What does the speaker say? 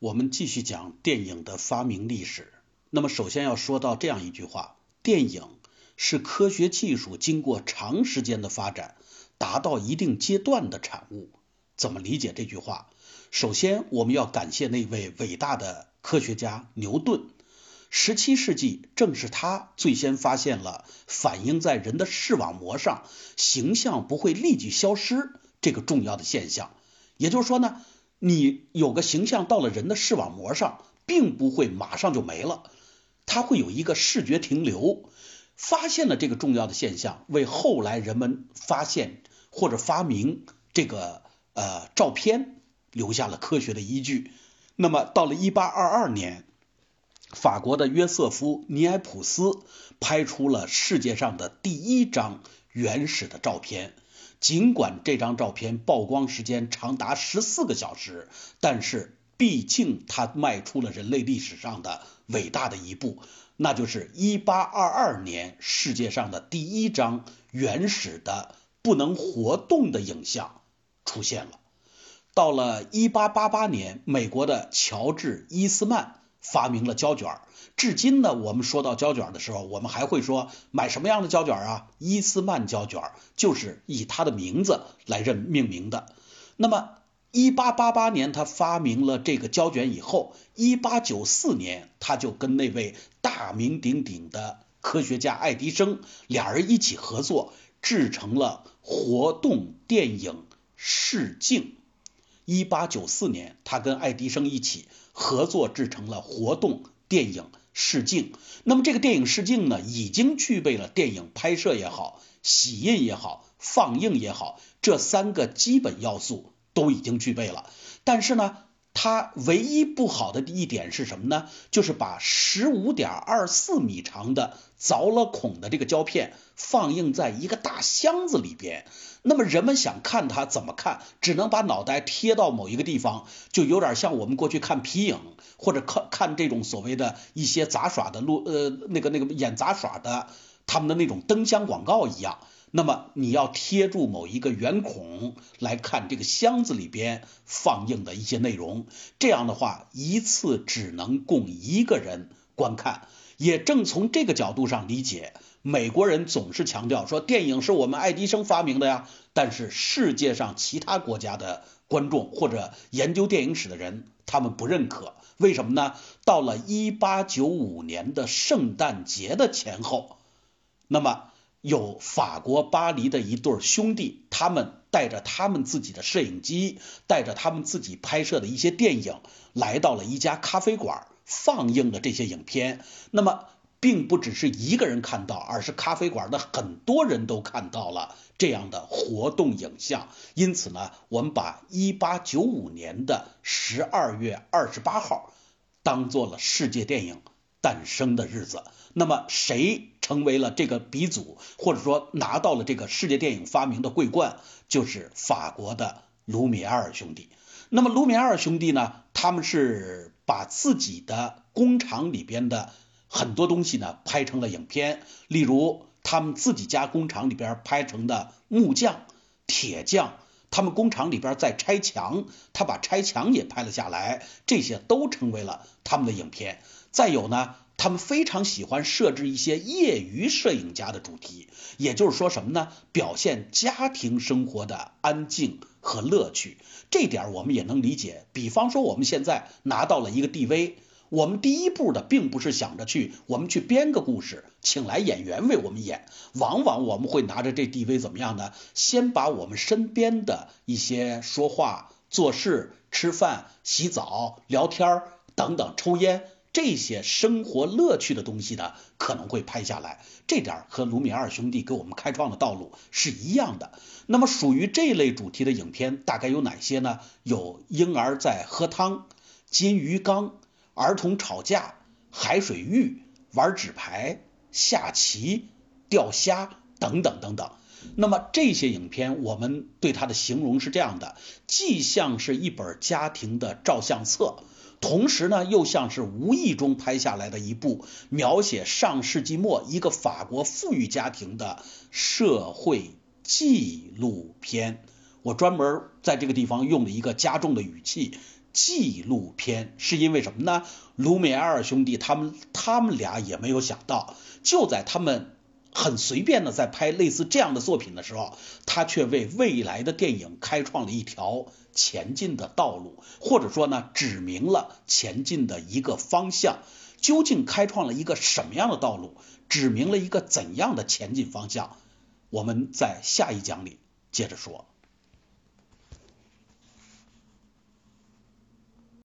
我们继续讲电影的发明历史。那么，首先要说到这样一句话：电影是科学技术经过长时间的发展，达到一定阶段的产物。怎么理解这句话？首先，我们要感谢那位伟大的科学家牛顿。十七世纪，正是他最先发现了反映在人的视网膜上，形象不会立即消失这个重要的现象。也就是说呢，你有个形象到了人的视网膜上，并不会马上就没了，它会有一个视觉停留。发现了这个重要的现象，为后来人们发现或者发明这个呃照片留下了科学的依据。那么到了一八二二年。法国的约瑟夫·尼埃普斯拍出了世界上的第一张原始的照片。尽管这张照片曝光时间长达十四个小时，但是毕竟它迈出了人类历史上的伟大的一步，那就是1822年世界上的第一张原始的不能活动的影像出现了。到了1888年，美国的乔治·伊斯曼。发明了胶卷，至今呢，我们说到胶卷的时候，我们还会说买什么样的胶卷啊？伊斯曼胶卷就是以他的名字来认命名的。那么，一八八八年他发明了这个胶卷以后，一八九四年他就跟那位大名鼎鼎的科学家爱迪生俩人一起合作，制成了活动电影视镜。一八九四年，他跟爱迪生一起。合作制成了活动电影试镜，那么这个电影试镜呢，已经具备了电影拍摄也好、洗印也好、放映也好这三个基本要素都已经具备了，但是呢。它唯一不好的一点是什么呢？就是把十五点二四米长的凿了孔的这个胶片放映在一个大箱子里边。那么人们想看它怎么看？只能把脑袋贴到某一个地方，就有点像我们过去看皮影或者看看这种所谓的一些杂耍的录呃那个那个演杂耍的他们的那种灯箱广告一样。那么你要贴住某一个圆孔来看这个箱子里边放映的一些内容，这样的话一次只能供一个人观看。也正从这个角度上理解，美国人总是强调说电影是我们爱迪生发明的呀，但是世界上其他国家的观众或者研究电影史的人他们不认可，为什么呢？到了一八九五年的圣诞节的前后，那么。有法国巴黎的一对兄弟，他们带着他们自己的摄影机，带着他们自己拍摄的一些电影，来到了一家咖啡馆，放映了这些影片。那么，并不只是一个人看到，而是咖啡馆的很多人都看到了这样的活动影像。因此呢，我们把一八九五年的十二月二十八号当做了世界电影诞生的日子。那么，谁？成为了这个鼻祖，或者说拿到了这个世界电影发明的桂冠，就是法国的卢米埃尔兄弟。那么卢米埃尔兄弟呢，他们是把自己的工厂里边的很多东西呢拍成了影片，例如他们自己家工厂里边拍成的木匠、铁匠，他们工厂里边在拆墙，他把拆墙也拍了下来，这些都成为了他们的影片。再有呢。他们非常喜欢设置一些业余摄影家的主题，也就是说什么呢？表现家庭生活的安静和乐趣。这点我们也能理解。比方说，我们现在拿到了一个 DV，我们第一步的并不是想着去我们去编个故事，请来演员为我们演。往往我们会拿着这 DV 怎么样呢？先把我们身边的一些说话、做事、吃饭、洗澡、聊天等等、抽烟。这些生活乐趣的东西呢，可能会拍下来。这点和卢米埃尔兄弟给我们开创的道路是一样的。那么，属于这类主题的影片大概有哪些呢？有婴儿在喝汤、金鱼缸、儿童吵架、海水浴、玩纸牌、下棋、钓虾等等等等。那么这些影片，我们对它的形容是这样的：既像是一本家庭的照相册。同时呢，又像是无意中拍下来的一部描写上世纪末一个法国富裕家庭的社会纪录片。我专门在这个地方用了一个加重的语气，纪录片，是因为什么呢？卢米埃尔兄弟他们他们俩也没有想到，就在他们很随便的在拍类似这样的作品的时候，他却为未来的电影开创了一条前进的道路，或者说呢，指明了前进的一个方向。究竟开创了一个什么样的道路，指明了一个怎样的前进方向？我们在下一讲里接着说。